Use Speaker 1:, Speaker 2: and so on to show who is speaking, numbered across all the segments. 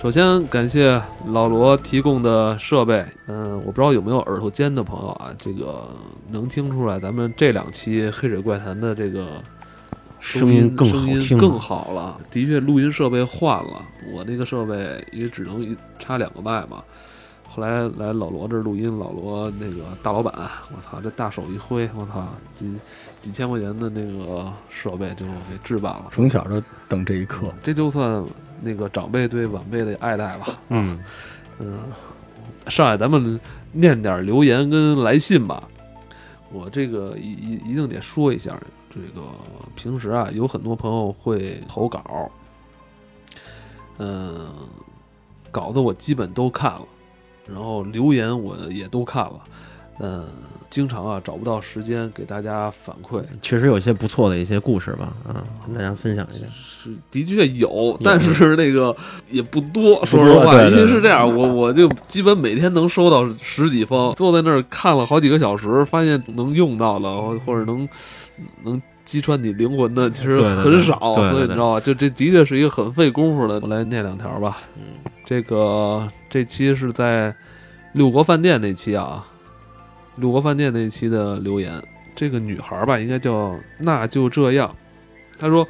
Speaker 1: 首先感谢老罗提供的设备，嗯，我不知道有没有耳朵尖的朋友啊，这个能听出来咱们这两期《黑水怪谈》的这个
Speaker 2: 声音更好
Speaker 1: 声音
Speaker 2: 听
Speaker 1: 更好了。的确，录音设备换了，我那个设备也只能一插两个麦嘛。后来来老罗这儿录音，老罗那个大老板，我操，这大手一挥，我操，几几千块钱的那个设备就给置办了。
Speaker 3: 从小就等这一刻。
Speaker 1: 这就算那个长辈对晚辈的爱戴吧。
Speaker 2: 嗯，
Speaker 1: 嗯，上海咱们念点留言跟来信吧。我这个一一一定得说一下，这个平时啊，有很多朋友会投稿，嗯，稿子我基本都看了，然后留言我也都看了，嗯，经常啊找不到时间给大家反馈，
Speaker 2: 确实有一些不错的一些故事吧，啊，跟大家分享一下。
Speaker 1: 是的确有，但是那个也不多。
Speaker 2: 不
Speaker 1: 说实话，因为是这样，我我就基本每天能收到十几封，坐在那儿看了好几个小时，发现能用到的或或者能能击穿你灵魂的，其实很少。
Speaker 2: 对对对
Speaker 1: 所以你知道吧？就这的确是一个很费功夫的。我来念两条吧。
Speaker 2: 嗯，
Speaker 1: 这个这期是在六国饭店那期啊，鲁国饭店那期的留言。这个女孩吧，应该叫那就这样。她说：“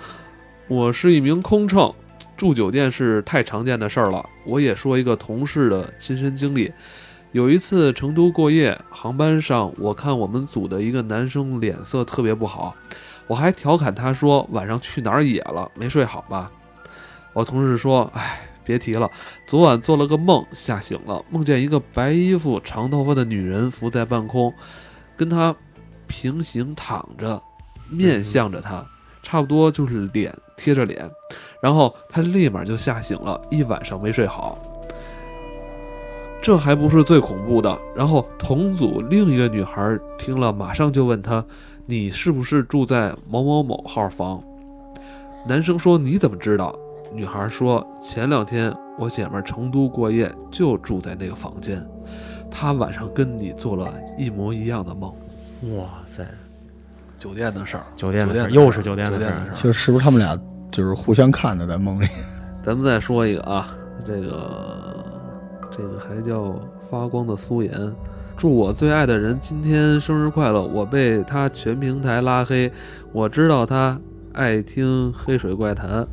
Speaker 1: 我是一名空乘，住酒店是太常见的事儿了。我也说一个同事的亲身经历。有一次成都过夜，航班上我看我们组的一个男生脸色特别不好，我还调侃他说晚上去哪儿野了，没睡好吧？我同事说：哎，别提了，昨晚做了个梦，吓醒了，梦见一个白衣服、长头发的女人浮在半空，跟他平行躺着，面向着他，差不多就是脸贴着脸，然后他立马就吓醒了，一晚上没睡好。这还不是最恐怖的，然后同组另一个女孩听了，马上就问他：“你是不是住在某某某号房？”男生说：“你怎么知道？”女孩说：“前两天我姐们儿成都过夜，就住在那个房间，她晚上跟你做了一模一样的梦。
Speaker 2: 哇塞，
Speaker 1: 酒店的事儿，
Speaker 2: 酒店的事儿，又是酒店的事儿
Speaker 1: 酒店的事儿。
Speaker 3: 其实是不是他们俩就是互相看的在梦里？
Speaker 1: 咱们再说一个啊，这个这个还叫发光的苏颜。祝我最爱的人今天生日快乐！我被他全平台拉黑，我知道他爱听黑水怪谈，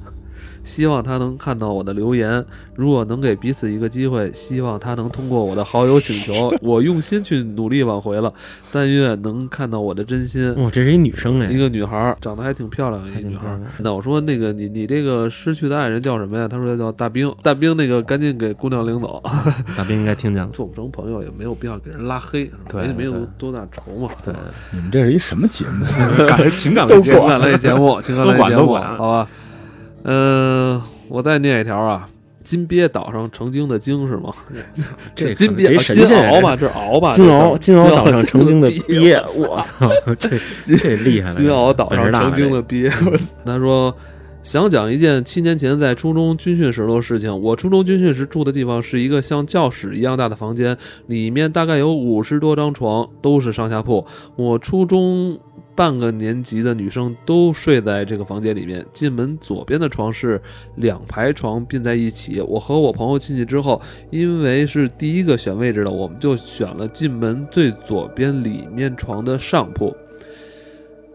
Speaker 1: 希望他能看到我的留言。如果能给彼此一个机会，希望他能通过我的好友请求，我用心去努力挽回了。但愿能看到我的真心。
Speaker 2: 哇，这是一女生哎
Speaker 1: 一，个女孩儿，长得还挺漂亮一
Speaker 2: 个
Speaker 1: 女孩儿。那我说那个你你这个失去的爱人叫什么呀？他说他叫大兵。大兵那个赶紧给姑娘领走，
Speaker 2: 大兵应该听见了。
Speaker 1: 做不成朋友也没有必要给人拉黑，
Speaker 2: 对
Speaker 1: 没没有多大仇嘛。
Speaker 2: 对，
Speaker 3: 你们这是一什么节目？
Speaker 2: 感情感类节目
Speaker 1: 情感类节目，情感类
Speaker 2: 都管
Speaker 1: 节目，
Speaker 2: 都管
Speaker 1: 好吧。嗯，我再念一条啊。金鳖岛上成精的精是吗？
Speaker 2: 这
Speaker 1: 金鳖金鳌吧，这鳌吧？
Speaker 2: 金鳌金鳌岛上成精的
Speaker 1: 鳖
Speaker 2: 鳖，我操，这这厉害了！
Speaker 1: 金鳌岛上成精
Speaker 2: 的
Speaker 1: 的鳖。他说想讲一件七年前在初中军训时的事情。我初中军训时住的地方是一个像教室一样大的房间，里面大概有五十多张床，都是上下铺。我初中半个年级的女生都睡在这个房间里面。进门左边的床是两排床并在一起。我和我朋友进去之后，因为是第一个选位置的，我们就选了进门最左边里面床的上铺。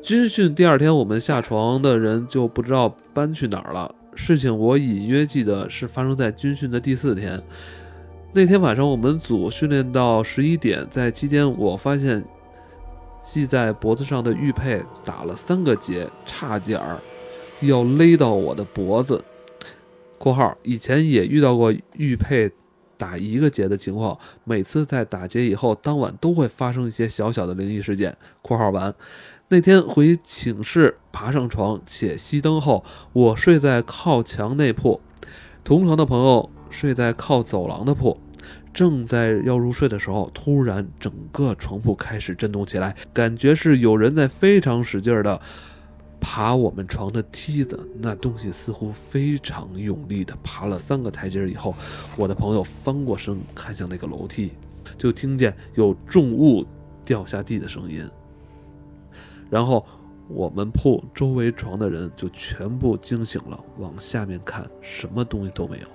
Speaker 1: 军训第二天，我们下床的人就不知道搬去哪儿了。事情我隐约记得是发生在军训的第四天。那天晚上，我们组训练到十一点，在期间我发现系在脖子上的玉佩打了三个结，差点儿要勒到我的脖子。（括号以前也遇到过玉佩打一个结的情况，每次在打结以后，当晚都会发生一些小小的灵异事件。）（括号完）那天回寝室，爬上床且熄灯后，我睡在靠墙内铺，同床的朋友睡在靠走廊的铺。正在要入睡的时候，突然整个床铺开始震动起来，感觉是有人在非常使劲的爬我们床的梯子。那东西似乎非常用力的爬了三个台阶以后，我的朋友翻过身看向那个楼梯，就听见有重物掉下地的声音。然后我们铺周围床的人就全部惊醒了，往下面看，什么东西都没有。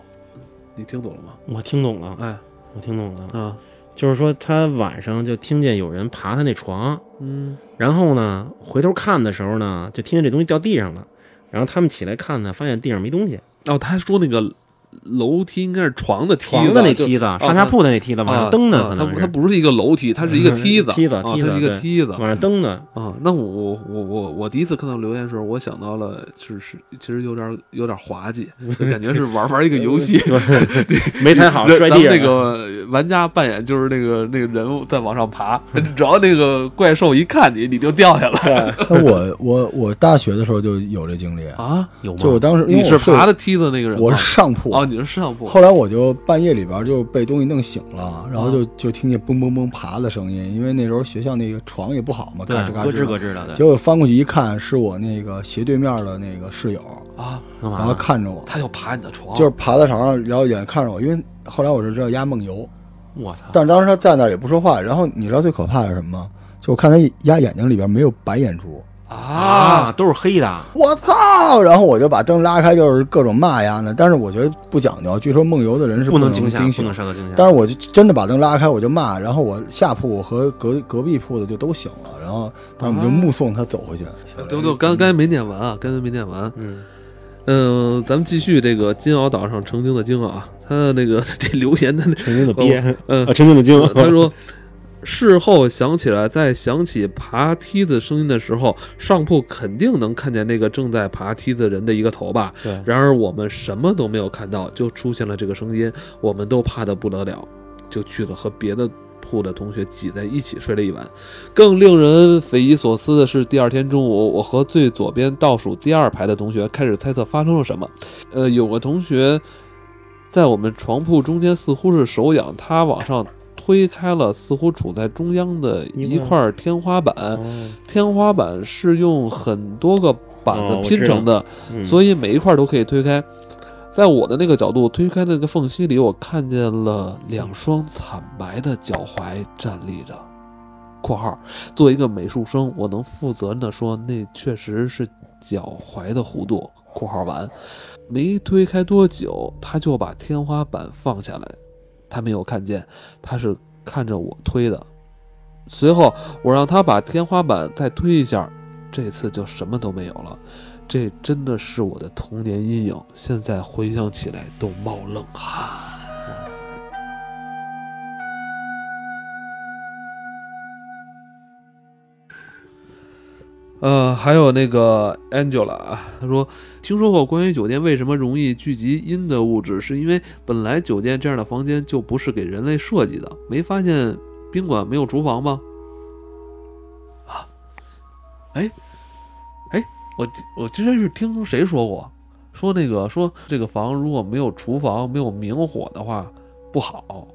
Speaker 1: 你听懂了吗？
Speaker 2: 我听懂了，
Speaker 1: 哎
Speaker 2: 我听懂了，
Speaker 1: 啊，
Speaker 2: 就是说他晚上就听见有人爬他那床，
Speaker 1: 嗯。
Speaker 2: 然后呢回头看的时候呢，就听见这东西掉地上了，然后他们起来看呢，发现地上没东西，
Speaker 1: 哦，他还说那个楼梯应该是床的梯子，
Speaker 2: 床的那梯子，上下铺的那梯子，往上蹬的，
Speaker 1: 啊它
Speaker 2: 可能是
Speaker 1: 它不是一个楼梯，它是一个梯子，
Speaker 2: 嗯梯子
Speaker 1: 啊
Speaker 2: 梯子
Speaker 1: 它是一个梯子
Speaker 2: 往上蹬的，
Speaker 1: 啊。那我我我我我第一次看到留言的时候，我想到了就是，其实有点有点滑稽，就 感觉是玩玩一个游戏，
Speaker 2: 没踩好 摔地上
Speaker 1: 那个玩家扮演就是那个那个人物在往上爬，只要那个怪兽一看你，你就掉下来
Speaker 3: 那我我我大学的时候就有这经历，
Speaker 1: 啊。
Speaker 2: 有吗？
Speaker 3: 就我当时
Speaker 1: 你是爬的梯子那个人吗？
Speaker 3: 我是上铺
Speaker 1: 哦，你是摄像部
Speaker 3: 后来我就半夜里边就被东西弄醒了，然后就
Speaker 1: 啊
Speaker 3: 就听见嘣嘣嘣爬的声音，因为那时候学校那个床也不好嘛，
Speaker 2: 对
Speaker 3: 嘎吱嘎
Speaker 2: 咯吱。咯吱的，
Speaker 3: 结果翻过去一看，是我那个斜对面的那个室友，
Speaker 1: 啊，
Speaker 3: 然后看着我，
Speaker 1: 他就爬你的床，
Speaker 3: 就是爬在床上，然后眼看着我，因为后来我就知道压梦游，
Speaker 2: 我操，
Speaker 3: 但是当时他在那儿也不说话。然后你知道最可怕的是什么吗？就我看他压眼睛里边没有白眼珠，
Speaker 1: 啊，
Speaker 2: 都是黑的，
Speaker 3: 我操！然后我就把灯拉开，就是各种骂呀呢。但是我觉得不讲究，据说梦游的人是能
Speaker 2: 不惊吓，
Speaker 3: 惊
Speaker 2: 不能受到惊吓。
Speaker 3: 但是我就真的把灯拉开，我就骂，然后我下铺和隔隔壁铺的就都醒了，然后他们就目送他走回去。
Speaker 1: 对对，刚刚才没念完啊，刚才没念完。
Speaker 2: 嗯，
Speaker 1: 嗯，咱们继续这个金鳌岛上成精的精啊，他的那个 这留言的，
Speaker 2: 陈经的鳖，
Speaker 1: 嗯
Speaker 2: 啊，，陈经的精，
Speaker 1: 他说。事后想起来，在想起爬梯子声音的时候，上铺肯定能看见那个正在爬梯子人的一个头吧。
Speaker 2: 对，
Speaker 1: 然而我们什么都没有看到，就出现了这个声音，我们都怕得不得了，就去了和别的铺的同学挤在一起睡了一晚。更令人匪夷所思的是，第二天中午，我和最左边倒数第二排的同学开始猜测发生了什么。呃，有个同学在我们床铺中间似乎是手痒，他往上推开了似乎处在中央的一块天花板，
Speaker 2: 哦
Speaker 1: 天花板是用很多个板子拼成的。
Speaker 2: 嗯
Speaker 1: 所以每一块都可以推开。在我的那个角度推开那个缝隙里，我看见了两双惨白的脚踝站立着。（括号）作为一个美术生，我能负责任的说，那确实是脚踝的弧度。（括号完）没推开多久，他就把天花板放下来。他没有看见，他是看着我推的。随后，我让他把天花板再推一下，这次就什么都没有了。这真的是我的童年阴影，现在回想起来都冒冷汗。呃，还有那个 Angela 啊，他说听说过关于酒店为什么容易聚集阴的物质，是因为本来酒店这样的房间就不是给人类设计的。没发现宾馆没有厨房吗？啊，哎，哎，我我之前是听谁说过，说那个说这个房如果没有厨房、没有明火的话不好。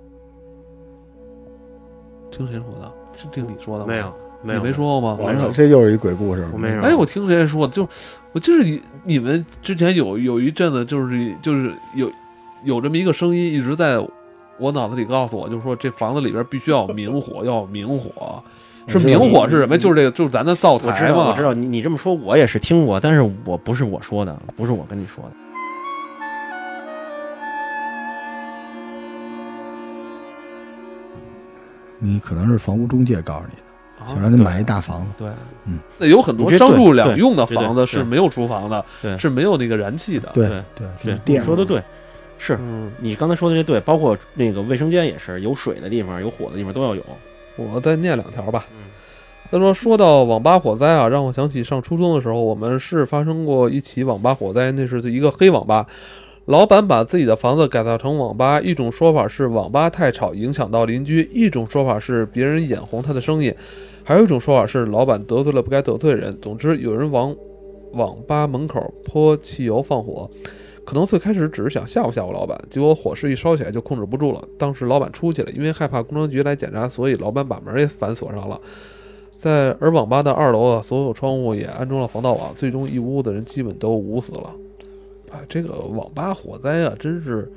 Speaker 1: 听谁说的？是听你说的吗？
Speaker 2: 没有，没，
Speaker 1: 你没说过吗？
Speaker 3: 完了，这又是一鬼故事。
Speaker 2: 我没有。
Speaker 1: 哎，我听谁说的？就我就是你你们之前有有一阵子，就是就是有有这么一个声音一直在我脑子里告诉我，就是说这房子里边必须要有明火，要有明火。是明火是什么？就是这个，就是咱的灶
Speaker 2: 我知
Speaker 1: 台
Speaker 2: 道，我知。道，你你这么说，我也是听过，但是我不是我说的，不是我跟你说的。
Speaker 3: 你可能是房屋中介告诉你的，
Speaker 1: 啊
Speaker 3: 想让你买一大房子。
Speaker 2: 对，嗯
Speaker 1: 那有很多商住两用的房子是没有厨房的，
Speaker 2: 对
Speaker 1: 是没有那个燃气的。
Speaker 3: 对
Speaker 2: 对
Speaker 3: 对
Speaker 2: 你说的对，是
Speaker 1: 嗯，
Speaker 2: 你刚才说的这对，包括那个卫生间也是，有水的地方、有火的地方都要有。
Speaker 1: 我再念两条吧。
Speaker 2: 嗯
Speaker 1: 他说：“说到网吧火灾啊，让我想起上初中的时候，我们是发生过一起网吧火灾，那是一个黑网吧。老板把自己的房子改造成网吧，一种说法是网吧太吵影响到邻居，一种说法是别人眼红他的生意，还有一种说法是老板得罪了不该得罪的人。总之，有人往网吧门口泼汽油放火。”可能最开始只是想吓唬吓唬老板，结果火势一烧起来就控制不住了。当时老板出去了，因为害怕工商局来检查，所以老板把门也反锁上了。在而网吧的二楼啊，所有窗户也安装了防盗网，最终一屋的人基本都捂死了。啊，这个网吧火灾啊，真是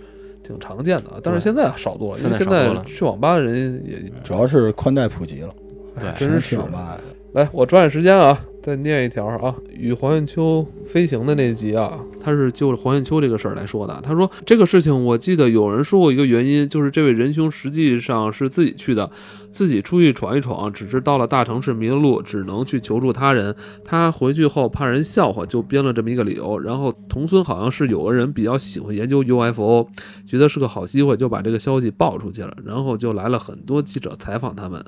Speaker 1: 挺常见的，啊，但是现在少多了，因为现
Speaker 2: 现在
Speaker 1: 去网吧的人也
Speaker 3: 主要是宽带普及了，
Speaker 1: 哎
Speaker 2: 对
Speaker 1: 真是
Speaker 3: 谁去网吧？
Speaker 1: 来，我抓紧时间啊！再念一条啊，与黄艳秋飞行的那集啊，他是就着黄艳秋这个事儿来说的。他说这个事情，我记得有人说过一个原因，就是这位仁兄实际上是自己去的，自己出去闯一闯，只是到了大城市迷了路，只能去求助他人。他回去后怕人笑话，就编了这么一个理由。然后同村好像是有个人比较喜欢研究 UFO，觉得是个好机会，就把这个消息爆出去了，然后就来了很多记者采访他们。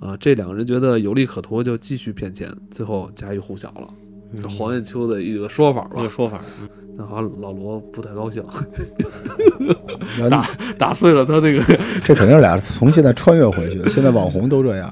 Speaker 1: 啊，这两个人觉得有利可图，就继续骗钱，最后家喻户晓了。这黄彦秋的一个说法吧
Speaker 2: 一个，说法，嗯
Speaker 1: 那好像老罗不太高兴，打打碎了他那个。
Speaker 3: 这肯定是俩从现在穿越回去的，现在网红都这样。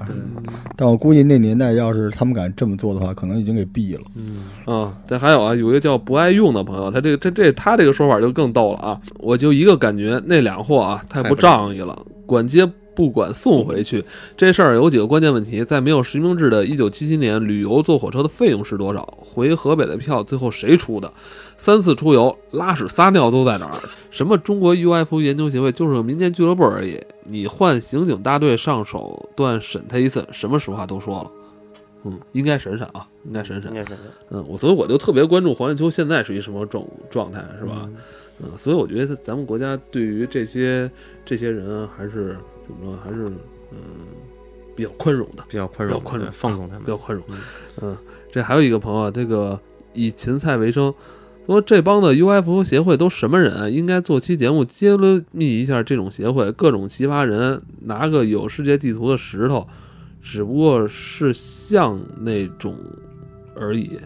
Speaker 3: 但我估计那年代要是他们敢这么做的话，可能已经给毙了。
Speaker 1: 嗯啊，这还有啊，有一个叫不爱用的朋友，他这个这这他这个说法就更逗了啊！我就一个感觉，那两货啊太不仗义了，管接不管送回去。这事儿有几个关键问题：在没有实名制的1977年，旅游坐火车的费用是多少？回河北的票最后谁出的？三次出游拉屎撒尿都在哪儿？什么中国 UFO 研究协会就是个民间俱乐部而已。你换刑警大队上手段审他一次，什么实话都说了。嗯，应该审审啊，应该审审
Speaker 2: 应。该审审
Speaker 1: 嗯，我所以我就特别关注黄彦秋现在是一什么状状态，是吧？？嗯，所以我觉得咱们国家对于这些这些人还是怎么说，还是嗯比较宽容的，
Speaker 2: 比较宽容，
Speaker 1: 比较宽容
Speaker 2: 放纵他们
Speaker 1: 比较宽容。
Speaker 2: 嗯
Speaker 1: 嗯，这还有一个朋友，这个以芹菜为生，说这帮的 UFO 协会都什么人啊？应该做期节目揭秘一下这种协会，各种奇葩人，拿个有世界地图的石头，只不过是像那种而已。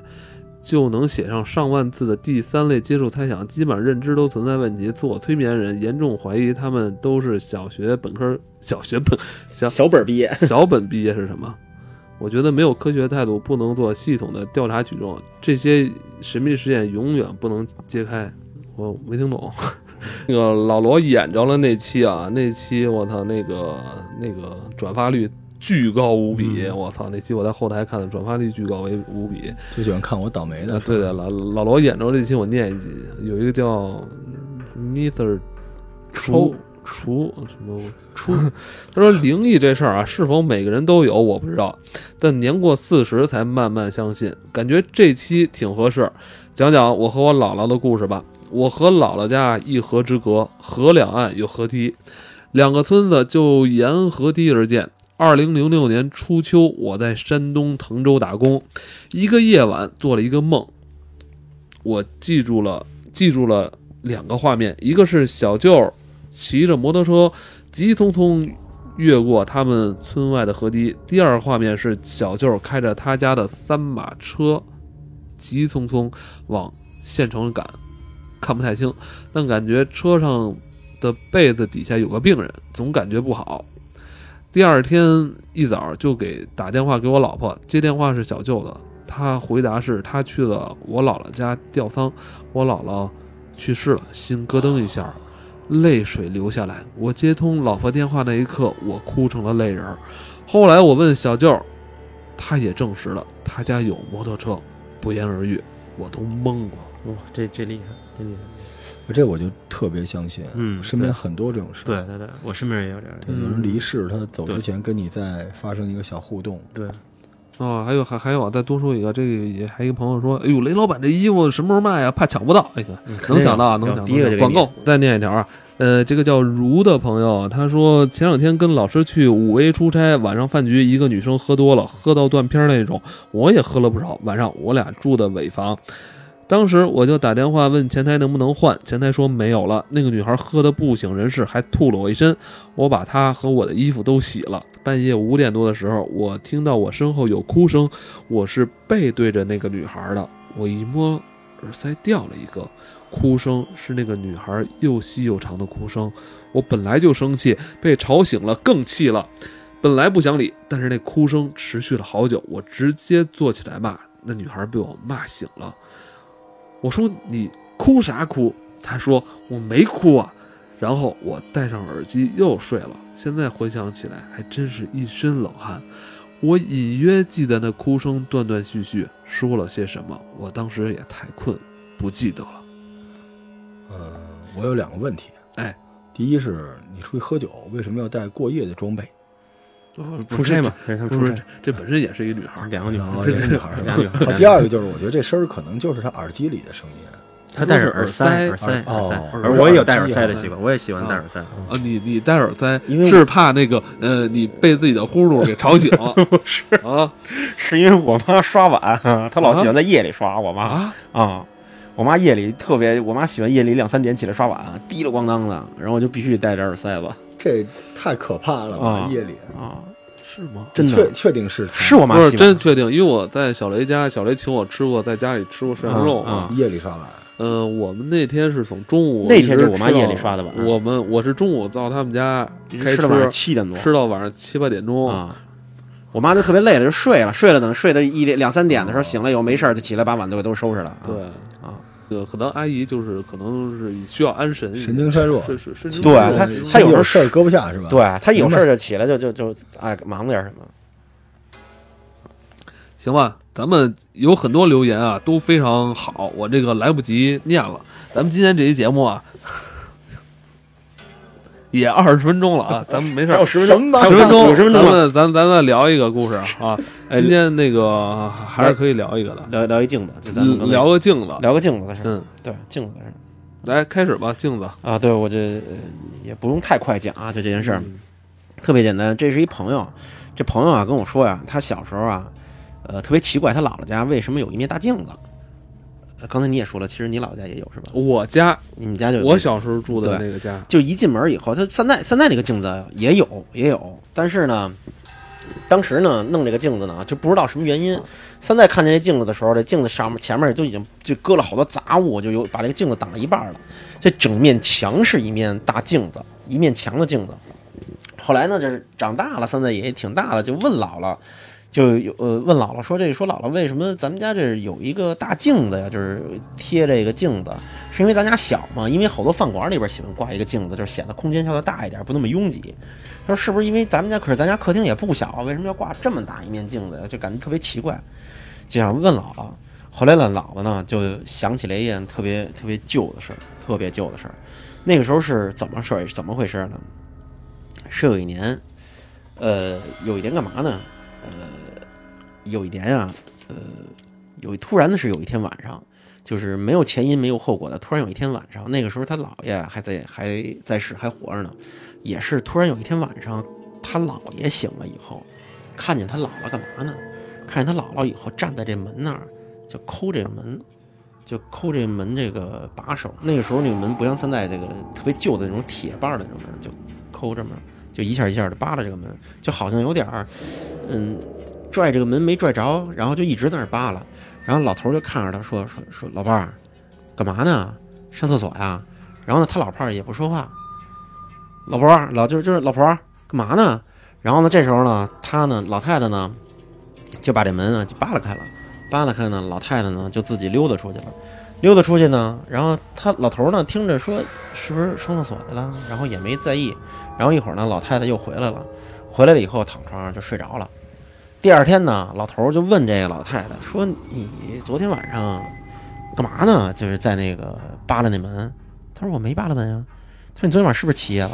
Speaker 1: 就能写上上万字的第三类接触猜想，基本上认知都存在问题，自我催眠人严重怀疑他们都是小学本科、小学本、小
Speaker 2: 小本毕业，
Speaker 1: 小本毕业是什么？我觉得没有科学态度，不能做系统的调查取证，这些神秘实验永远不能揭开。我没听懂。那个老罗演着了那期啊，那期我操，那个那个转发率巨高无比，
Speaker 2: 嗯
Speaker 1: 我操，那期我在后台看的，转发率巨高为无比。
Speaker 3: 就喜欢看我倒霉的
Speaker 1: 啊，。对的，老老罗演着这期我念一集，有一个叫 Mr.
Speaker 2: 厨
Speaker 1: 厨什么厨，他说灵异这事儿啊，是否每个人都有我不知道，但年过四十才慢慢相信，感觉这期挺合适，讲讲我和我姥姥的故事吧。我和姥姥家一河之隔，河两岸有河堤，两个村子就沿河堤而建。二零零六年初秋，我在山东滕州打工，一个夜晚做了一个梦，我记住了，记住了两个画面，一个是小舅骑着摩托车急匆匆越过他们村外的河堤，第二个画面是小舅开着他家的三马车，急匆匆往县城赶，看不太清，但感觉车上的被子底下有个病人，总感觉不好。第二天一早就给打电话给我老婆，接电话是小舅子，他回答是他去了我姥姥家吊丧，我姥姥去世了，心咯噔一下，泪水流下来。我接通老婆电话那一刻，我哭成了泪人。后来我问小舅，他也证实了他家有摩托车，不言而喻，我都懵了。
Speaker 2: 哇，这这厉害，真厉害。
Speaker 3: 这我就特别相信，
Speaker 2: 嗯
Speaker 3: 身边很多这种事。
Speaker 2: 对对对，我身边也有这样
Speaker 3: 有人离世，他走之前跟你在发生一个小互动，
Speaker 2: 对，
Speaker 1: 哦，还有还还有啊，再多说一个，这个也还有一个朋友说，哎呦，雷老板这衣服什么时候卖啊？怕抢不到。哎呀，能抢到啊，能抢到。
Speaker 2: 第一个就给你
Speaker 1: 广告。再念一条啊，呃，这个叫如的朋友，他说前两天跟老师去五 A 出差，晚上饭局，一个女生喝多了，喝到断片那种，我也喝了不少。晚上我俩住的尾房。当时我就打电话问前台能不能换，前台说没有了。那个女孩喝得不省人事，还吐了我一身。我把她和我的衣服都洗了。半夜五点多的时候，我听到我身后有哭声，我是背对着那个女孩的。我一摸耳塞掉了一个，哭声是那个女孩又细又长的哭声。我本来就生气，被吵醒了更气了。本来不想理，但是那哭声持续了好久，我直接坐起来骂。那女孩被我骂醒了。我说你哭啥哭？他说我没哭啊。然后我戴上耳机又睡了。现在回想起来，还真是一身冷汗。我隐约记得那哭声断断续续，说了些什么。我当时也太困，不记得了。
Speaker 3: 呃，我有两个问题。
Speaker 1: 哎，
Speaker 3: 第一是你出去喝酒，为什么要带过夜的装备？
Speaker 1: 不
Speaker 2: 出差嘛，出差，
Speaker 1: 这本身也是一女孩，
Speaker 2: 两个女孩
Speaker 3: 哦
Speaker 2: 儿，
Speaker 3: 这是女孩两
Speaker 2: 个女孩
Speaker 3: 第二个就是，我觉得这声儿可能就是他耳机里的声音。
Speaker 2: 他戴着耳
Speaker 1: 塞
Speaker 2: 耳塞，耳
Speaker 3: 哦
Speaker 2: 塞，而我也有戴耳塞的习惯，我也喜欢戴耳塞。
Speaker 1: 啊，你你戴耳塞
Speaker 2: 因为
Speaker 1: 是怕那个呃，你被自己的呼噜给吵醒
Speaker 2: 不是，
Speaker 1: 啊
Speaker 2: 是因为我妈刷碗，她老喜欢在夜里刷。我妈
Speaker 1: 啊！
Speaker 2: 啊，我妈夜里特别，我妈喜欢夜里两三点起来刷碗，滴了咣当的，然后我就必须得戴着耳塞子
Speaker 3: 这太可怕了吧！
Speaker 2: 啊
Speaker 3: 夜里
Speaker 2: 啊，
Speaker 1: 是吗？
Speaker 2: 真的
Speaker 3: 确确定是他
Speaker 2: 是我妈
Speaker 1: 不是真确定，因为我在小雷家，小雷请我吃过，在家里吃过涮羊肉
Speaker 2: 啊啊
Speaker 3: 夜里刷碗，
Speaker 1: 嗯，我们那天是从中午
Speaker 2: 那天是我妈夜里刷的碗
Speaker 1: 我们我是中午到他们家开
Speaker 2: 吃到晚上七点多
Speaker 1: 吃到晚上七八点钟。
Speaker 2: 啊。我妈就特别累了，就睡了，睡了等睡到一两两三点的时候醒了以后没事儿就起来把碗都给都收拾了。啊
Speaker 1: 对，
Speaker 2: 啊，
Speaker 1: 呃，可能阿姨就是可能是需要安神，
Speaker 3: 神经衰弱。
Speaker 1: 是是神经
Speaker 2: 对她她有时候
Speaker 3: 事儿搁不下是吧？
Speaker 2: 对她有事儿就起来就就就哎忙活点什么。
Speaker 1: 行吧，咱们有很多留言啊，都非常好，我这个来不及念了。咱们今天这期节目啊，也二十分钟了啊，咱们没事
Speaker 2: 还有
Speaker 1: 十分钟，
Speaker 2: 有十分钟，
Speaker 1: 咱们咱咱再聊一个故事啊。
Speaker 2: 哎
Speaker 1: 今天那个还是可以聊一个的，
Speaker 2: 聊聊一镜子，就咱们
Speaker 1: 聊个镜子。
Speaker 2: 聊个镜子的事儿。
Speaker 1: 嗯，
Speaker 2: 对，镜子的事儿
Speaker 1: 来开始吧，镜子。
Speaker 2: 啊，对我这、呃也不用太快讲啊，就这件事儿、
Speaker 1: 嗯
Speaker 2: 特别简单。这是一朋友，这朋友啊跟我说呀，他小时候啊，呃，特别奇怪，他姥姥家为什么有一面大镜子？呃刚才你也说了，其实你姥姥家也有是吧？
Speaker 1: 我家
Speaker 2: 你们家就有
Speaker 1: 我小时候住的那个家，
Speaker 2: 就一进门以后，他现在现在那个镜子也有也有，但是呢，当时呢弄这个镜子呢就不知道什么原因。现在看见这镜子的时候，这镜子上面前面就已经就搁了好多杂物，就有把这个镜子挡了一半了。这整面墙是一面大镜子，一面墙的镜子。后来呢，这是长大了，现在也挺大了，就问姥姥，就有呃问姥姥说这说姥姥为什么咱们家这有一个大镜子呀？就是贴这个镜子，是因为咱家小嘛？因为好多饭馆里边喜欢挂一个镜子，就是显得空间稍微大一点，不那么拥挤。他说是不是因为咱们家可是咱家客厅也不小啊，为什么要挂这么大一面镜子呀？就感觉特别奇怪，就想问姥姥。后来呢，姥姥呢就想起来一件特别特别旧的事儿，特别旧的事儿。那个时候是怎么事儿？怎么回事呢？是有一年，呃，有一年干嘛呢？呃，有一年啊，呃，有突然的是有一天晚上，就是没有前因没有后果的，突然有一天晚上，那个时候他姥爷还在还在世还活着呢，也是突然有一天晚上，他姥爷醒了以后，看见他姥姥干嘛呢？看见他姥姥以后站在这门那儿，就抠这个门，就抠这门这个把手。那个时候那个门不像现在这个特别旧的那种铁把的那种门，就抠这么，就一下一下的扒拉这个门，就好像有点儿，嗯，拽这个门没拽着，然后就一直在那扒拉。然后老头就看着他说说说老伴儿，干嘛呢？上厕所呀？然后呢，他老伴儿也不说话。老婆儿，老就是就是老婆儿，干嘛呢？然后呢，这时候呢，他呢，老太太呢，就把这门呢就扒拉开了，扒拉开呢，老太太呢就自己溜达出去了，溜达出去呢，然后他老头呢听着说是不是上厕所去了，然后也没在意，然后一会儿呢，老太太又回来了，回来了以后躺床上就睡着了。第二天呢，老头就问这个老太太说：“你昨天晚上干嘛呢？就是在那个扒拉那门。”他说：“我没扒拉门啊。”他说：“你昨天晚上是不是起夜了？”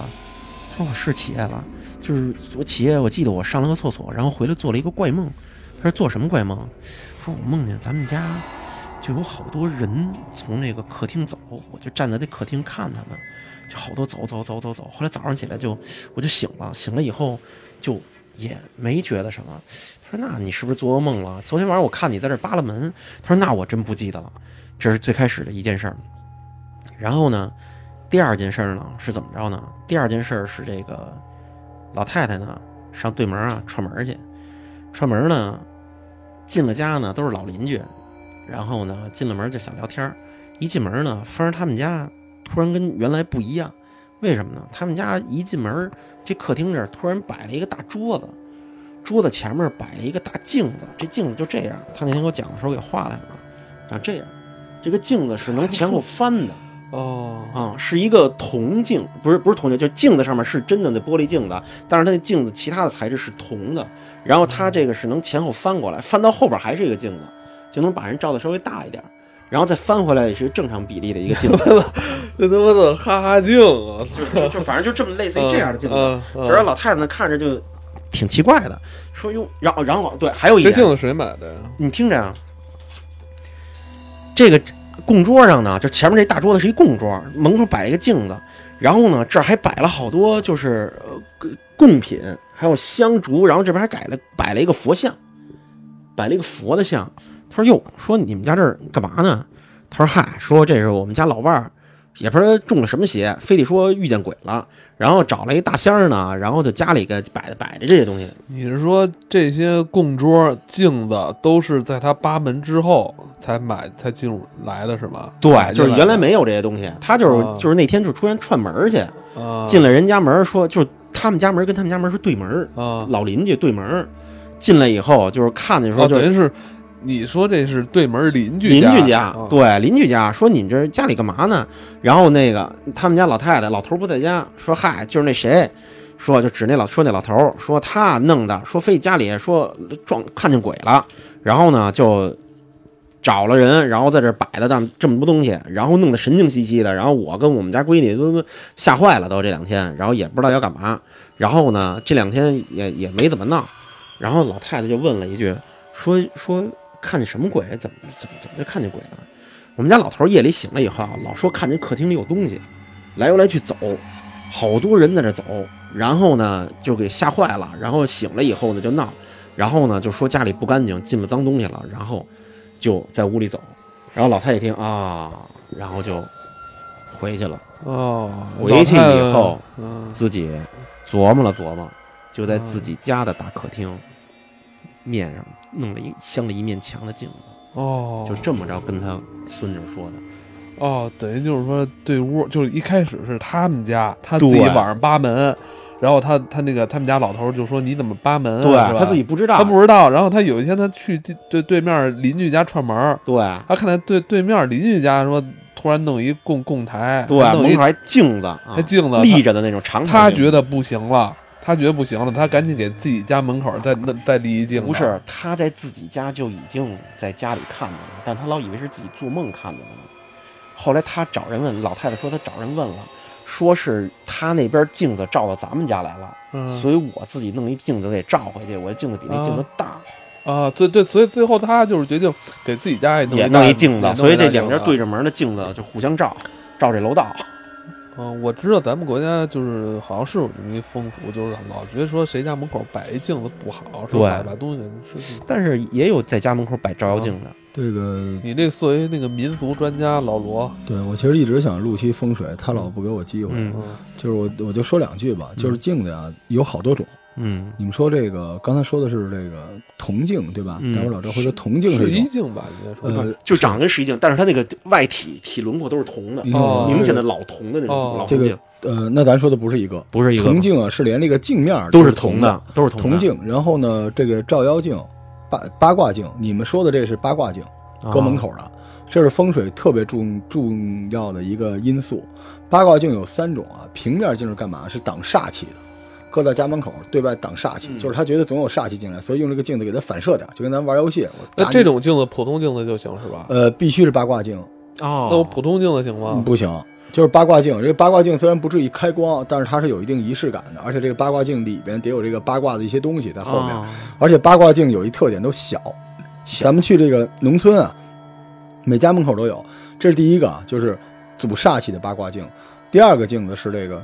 Speaker 2: 他说：“我是起夜了，就是我起夜，我记得我上了个厕所，然后回来做了一个怪梦。”他说：“做什么怪梦？”说：“我梦见咱们家就有好多人从那个客厅走，我就站在那客厅看他们，就好多走走走走走。后来早上起来就我就醒了，醒了以后就也没觉得什么。他说：“那你是不是做噩梦了？昨天晚上我看你在这扒拉门。”他说：“那我真不记得了。”这是最开始的一件事儿。然后呢，第二件事儿呢是怎么着呢？第二件事儿是这个老太太呢上对门啊串门去，串门呢进了家呢都是老邻居，然后呢进了门就想聊天儿，一进门呢发现他们家突然跟原来不一样，为什么呢？他们家一进门这客厅这儿突然摆了一个大桌子，桌子前面摆了一个大镜子，这镜子就这样，他那天给我讲的时候给画来了，长这样，这个镜子是能前后翻的。
Speaker 1: 哦，
Speaker 2: 啊，是一个铜镜，不是不是铜镜，就是镜子上面是真的那玻璃镜子，但是它那镜子其他的材质是铜的，然后它这个是能前后翻过来，翻到后边还是一个镜子，就能把人照的稍微大一点，然后再翻回来也是正常比例的一个镜子，
Speaker 1: 这他妈的哈哈镜啊！
Speaker 2: 就反正就这么类似于这样的镜子。然后老太太呢看着就挺奇怪的，说哟，然后然后对，还有一点
Speaker 1: 这镜子谁买的呀？
Speaker 2: 你听着啊，这个供桌上呢，就前面这大桌子是一供桌，门口摆一个镜子，然后呢，这儿还摆了好多就是呃贡品，还有香烛，然后这边还改了摆了一个佛像，摆了一个佛的像。他说：“哟，说你们家这儿干嘛呢？”他说：“嗨，说这是我们家老伴儿，也不知道中了什么邪，非得说遇见鬼了，然后找了一大仙儿呢，然后就家里给摆的摆着这些东西。
Speaker 1: 你是说这些供桌、镜子都是在他八门之后才买才进入来的是吗？
Speaker 2: 对就是原来没有这些东西，他就是、
Speaker 1: 啊
Speaker 2: 就是那天就出现串门去。”
Speaker 1: 啊
Speaker 2: 进了人家门儿，说就是他们家门跟他们家门是对门儿，
Speaker 1: 啊
Speaker 2: 老邻居对门儿。进来以后就是看见说
Speaker 1: 哦，
Speaker 2: 就是
Speaker 1: 等于是你说这是对门邻居
Speaker 2: 邻居
Speaker 1: 家，啊
Speaker 2: 对邻居家说你们这家里干嘛呢？然后那个他们家老太太老头儿不在家，说嗨就是那谁。说就指那老说那老头儿说他弄的，说非家里说撞看见鬼了，然后呢就找了人，然后在这儿摆了这么这么多东西，然后弄得神经兮兮的，然后我跟我们家闺女都都吓坏了，都这两天，然后也不知道要干嘛，然后呢这两天也也没怎么闹，然后老太太就问了一句，说说看见什么鬼？怎么怎么怎么就看见鬼了？我们家老头夜里醒了以后啊，老说看见客厅里有东西，来游来去走，好多人在这走，然后呢就给吓坏了，然后醒了以后呢就闹，然后呢就说家里不干净，进了脏东西了，然后就在屋里走，然后老太太一听啊，然后就回去了，
Speaker 1: 哦，
Speaker 2: 回去以后
Speaker 1: 嗯
Speaker 2: 自己琢磨了琢磨，就在自己家的大客厅面上弄了一镶了一面墙的镜子，
Speaker 1: 哦，
Speaker 2: 就这么着跟他孙女说的。
Speaker 1: 哦，等于就是说对屋，就是一开始是他们家，他自己晚上扒门，然后他他那个他们家老头儿就说你怎么扒门啊？
Speaker 2: 对他自己不知道，
Speaker 1: 他不知道，然后他有一天他去对对对面邻居家串门，
Speaker 2: 对
Speaker 1: 他看见对对面邻居家说突然弄一供供台，
Speaker 2: 对，
Speaker 1: 弄一
Speaker 2: 门口还镜子，啊
Speaker 1: 还镜子，
Speaker 2: 立着的那种长
Speaker 1: 他觉得不行了，他觉得不行了，他赶紧给自己家门口再那再立一镜子，
Speaker 2: 不是他在自己家就已经在家里看见了，但他老以为是自己做梦看见的呢。后来他找人问，老太太说他找人问了，说是他那边镜子照到咱们家来了，
Speaker 1: 嗯。
Speaker 2: 所以我自己弄一镜子给照回去，我这镜子比那镜子大，
Speaker 1: 啊，对对，所以最后他就是决定给自己家也弄一
Speaker 2: 镜子，所以这两边对着门的镜子就互相照，照这楼道。
Speaker 1: 嗯，我知道咱们国家就是好像是有这么一风俗，就是老觉得说谁家门口摆一镜子不好，是
Speaker 2: 吧
Speaker 1: 摆把东西是。
Speaker 2: 但是也有在家门口摆照妖镜的，
Speaker 3: 这个
Speaker 1: 你这作为那个民俗专家老罗，
Speaker 3: 对我其实一直想录期风水，他老不给我机会。就是我我就说两句吧，就是镜子呀有好多种。
Speaker 2: 嗯
Speaker 3: 你们说这个刚才说的是这个铜镜对吧？
Speaker 2: 嗯
Speaker 3: 待会儿老赵会说铜镜
Speaker 1: 是
Speaker 3: 一种，
Speaker 1: 镜吧？应该说
Speaker 3: 呃，
Speaker 2: 就长得跟石一镜，但是它那个外体体轮廓都是铜的，明显的老铜的那种
Speaker 1: 哦
Speaker 3: 这个呃，那咱说的不是一个
Speaker 2: 不是一个
Speaker 3: 铜镜啊，是连这个镜面
Speaker 2: 都
Speaker 3: 是
Speaker 2: 是铜的，都是铜
Speaker 3: 镜。然后呢，这个照妖镜、八八卦镜，你们说的这是八卦镜，
Speaker 2: 啊
Speaker 3: 搁门口的，这是风水特别重重要的一个因素。八卦镜有三种啊，平面镜是干嘛？是挡煞气的，搁在家门口对外挡煞气，
Speaker 2: 嗯
Speaker 3: 就是他觉得总有煞气进来，所以用这个镜子给他反射点，就跟咱玩游戏。
Speaker 1: 那这种镜子，普通镜子就行是吧？
Speaker 3: 呃必须是八卦镜，
Speaker 2: 哦，
Speaker 1: 那我普通镜子行吗
Speaker 3: 嗯？不行。就是八卦镜，这个八卦镜虽然不至于开光，但是它是有一定仪式感的，而且这个八卦镜里边得有这个八卦的一些东西在后面，
Speaker 2: 哦
Speaker 3: 而且八卦镜有一特点，都小。
Speaker 2: 小
Speaker 3: 咱们去这个农村啊，每家门口都有。这是第一个啊，就是阻煞气的八卦镜。第二个镜子是这个，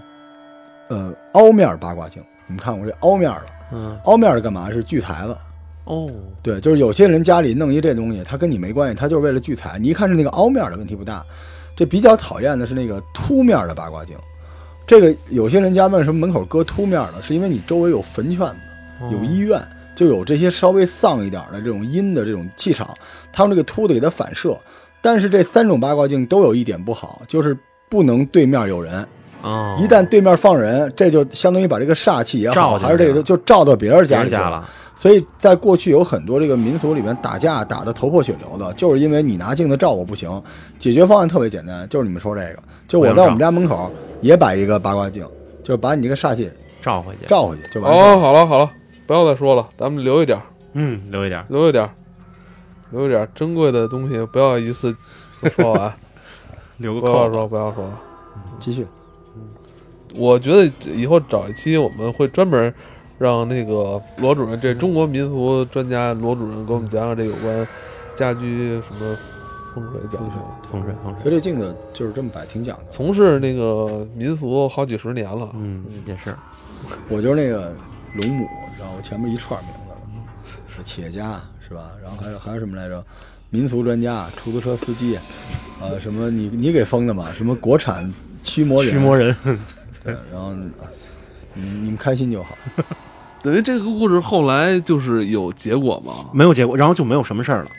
Speaker 3: 呃，凹面八卦镜。你们看过这凹面的？
Speaker 2: 嗯
Speaker 3: 凹面的干嘛？是聚财的。
Speaker 2: 哦，
Speaker 3: 对，就是有些人家里弄一这东西，他跟你没关系，他就是为了聚财。你一看是那个凹面的问题不大，这比较讨厌的是那个凸面的八卦镜。这个有些人家为什么门口搁凸面的，是因为你周围有坟圈子。有医院，就有这些稍微丧一点的这种阴的这种气场，他用这个凸的给它反射。但是这三种八卦镜都有一点不好，就是不能对面有人。
Speaker 2: 哦，
Speaker 3: 一旦对面放人，这就相当于把这个煞气也好，
Speaker 2: 照
Speaker 3: 还是这个就照到别人家里去了。
Speaker 2: 人家了，
Speaker 3: 所以在过去有很多这个民俗里面打架打得头破血流的，就是因为你拿镜子照我不行。解决方案特别简单，就是你们说这个，就我在我们家门口也摆一个八卦镜，就是把你这个煞气
Speaker 2: 照回去，
Speaker 3: 照回去就完事儿。
Speaker 1: 哦，好了好了，不要再说了，咱们留一点儿，
Speaker 2: 嗯，留一点，
Speaker 1: 留一点儿，留一点儿珍贵的东西，不要一次说完，
Speaker 2: 留个
Speaker 1: 不要说不要说。
Speaker 3: 继续。
Speaker 1: 我觉得以后找一期我们会专门让那个罗主任，这中国民俗专家罗主任给我们讲讲这有关家居什么风水讲究。
Speaker 2: 风水风水，
Speaker 3: 所以这镜子就是这么摆，挺讲究。
Speaker 1: 从事那个民俗好几十年了，
Speaker 2: 嗯，也是，
Speaker 3: 我就是那个龙母，然后前面一串名字了，是企业家是吧？然后还有 还有什么来着？民俗专家、出租车司机，呃，什么你你给封的嘛？什么国产驱魔人？
Speaker 2: 驱魔人，
Speaker 3: 对，然后你你们开心就好。
Speaker 1: 等于这个故事后来就是有结果吗？
Speaker 2: 没有结果，然后就没有什么事儿了。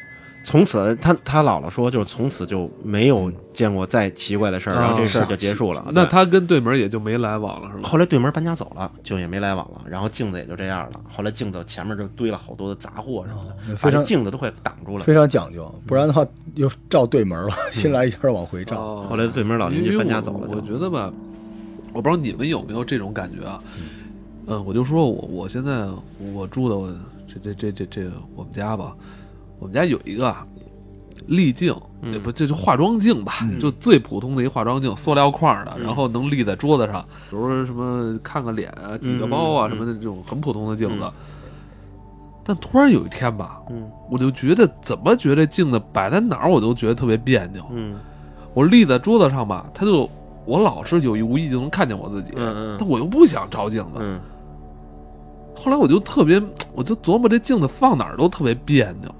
Speaker 2: 从此，他他姥姥说，就是从此就没有见过再奇怪的事儿，然后这事儿就结束了。
Speaker 1: 那他跟对门也就没来往了，是吧？
Speaker 2: 后来对门搬家走了，就也没来往了。然后镜子也就这样了。后来镜子前面就堆了好多的杂货什么的，
Speaker 3: 反正
Speaker 2: 镜子都快挡住了。
Speaker 3: 非常讲究，不然的话又照对门了，新来一家往回照。
Speaker 1: 哦
Speaker 2: 后来对门老邻居搬家走了
Speaker 1: 我觉得吧，我不知道你们有没有这种感觉啊？嗯，我就说我我现在我住的我这这这这这我们家吧，我们家有一个啊立镜，
Speaker 2: 嗯
Speaker 1: 也不这就化妆镜吧，
Speaker 3: 嗯。
Speaker 1: 就最普通的一化妆镜，塑料框的，
Speaker 2: 嗯。
Speaker 1: 然后能立在桌子上，比如说什么看个脸啊、挤个包啊什么的这种很普通的镜子。
Speaker 2: 嗯。
Speaker 1: 但突然有一天吧，
Speaker 2: 嗯。
Speaker 1: 我就觉得怎么觉得镜子摆在哪儿我都觉得特别别扭。
Speaker 2: 嗯。
Speaker 1: 我立在桌子上吧，它就我老是有意无意就能看见我自己，
Speaker 2: 嗯
Speaker 1: 但我又不想照镜子。
Speaker 2: 嗯
Speaker 1: 后来我就特别，我就琢磨这镜子放哪儿都特别别扭。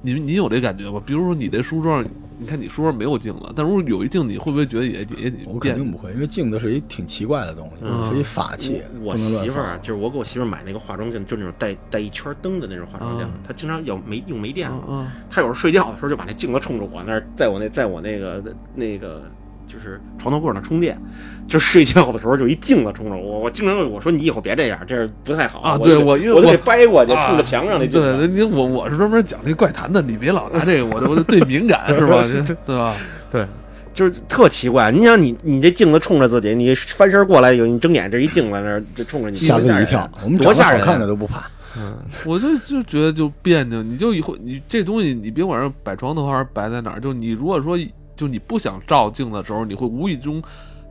Speaker 1: 你你有这感觉吗？比如说你这书桌上，你看你书桌上没有镜子，但如果有一镜，你会不会觉得也也也
Speaker 3: 我
Speaker 1: 别扭？
Speaker 3: 肯定不会，因为镜子是一挺奇怪的东西，
Speaker 1: 嗯
Speaker 3: 是一法器，
Speaker 2: 我媳妇儿啊就是我给我媳妇儿买那个化妆镜，就那种带带一圈灯的那种化妆镜
Speaker 1: 嗯，
Speaker 2: 她经常要没用没电了，
Speaker 1: 嗯
Speaker 2: 她有时候睡觉的时候就把那镜子冲着我那儿，在我那在我那个那个就是床头柜那充电，就睡觉的时候就一镜子冲着我，我经常我说你以后别这样，这样不太好
Speaker 1: 啊对我因为
Speaker 2: 我都
Speaker 1: 我
Speaker 2: 给掰过去，
Speaker 1: 啊
Speaker 2: 冲着墙上那镜
Speaker 1: 对，
Speaker 2: 子。
Speaker 1: 你我我是专门讲这怪谈的，你别老拿这个，我我对 敏感是吧？对吧？
Speaker 2: 对就是特奇怪，你想你你这镜子冲着自己，你翻身过来有你睁眼这一镜子那儿就冲着你，
Speaker 3: 吓自己一跳。我们
Speaker 2: 多吓人啊！
Speaker 3: 看着都不怕，嗯
Speaker 1: 我就就觉得就别扭，你就以后你这东西，你别管是摆床头还是摆在哪儿，就你如果说就你不想照镜子的时候，你会无意中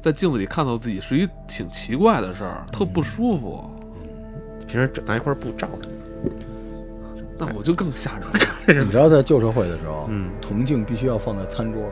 Speaker 1: 在镜子里看到自己，是一挺奇怪的事儿，特不舒服。
Speaker 2: 平时拿一块儿不照着，
Speaker 1: 那我就更吓人了。
Speaker 3: 你知道在旧社会的时候，
Speaker 2: 嗯
Speaker 3: 铜镜必须要放在餐桌？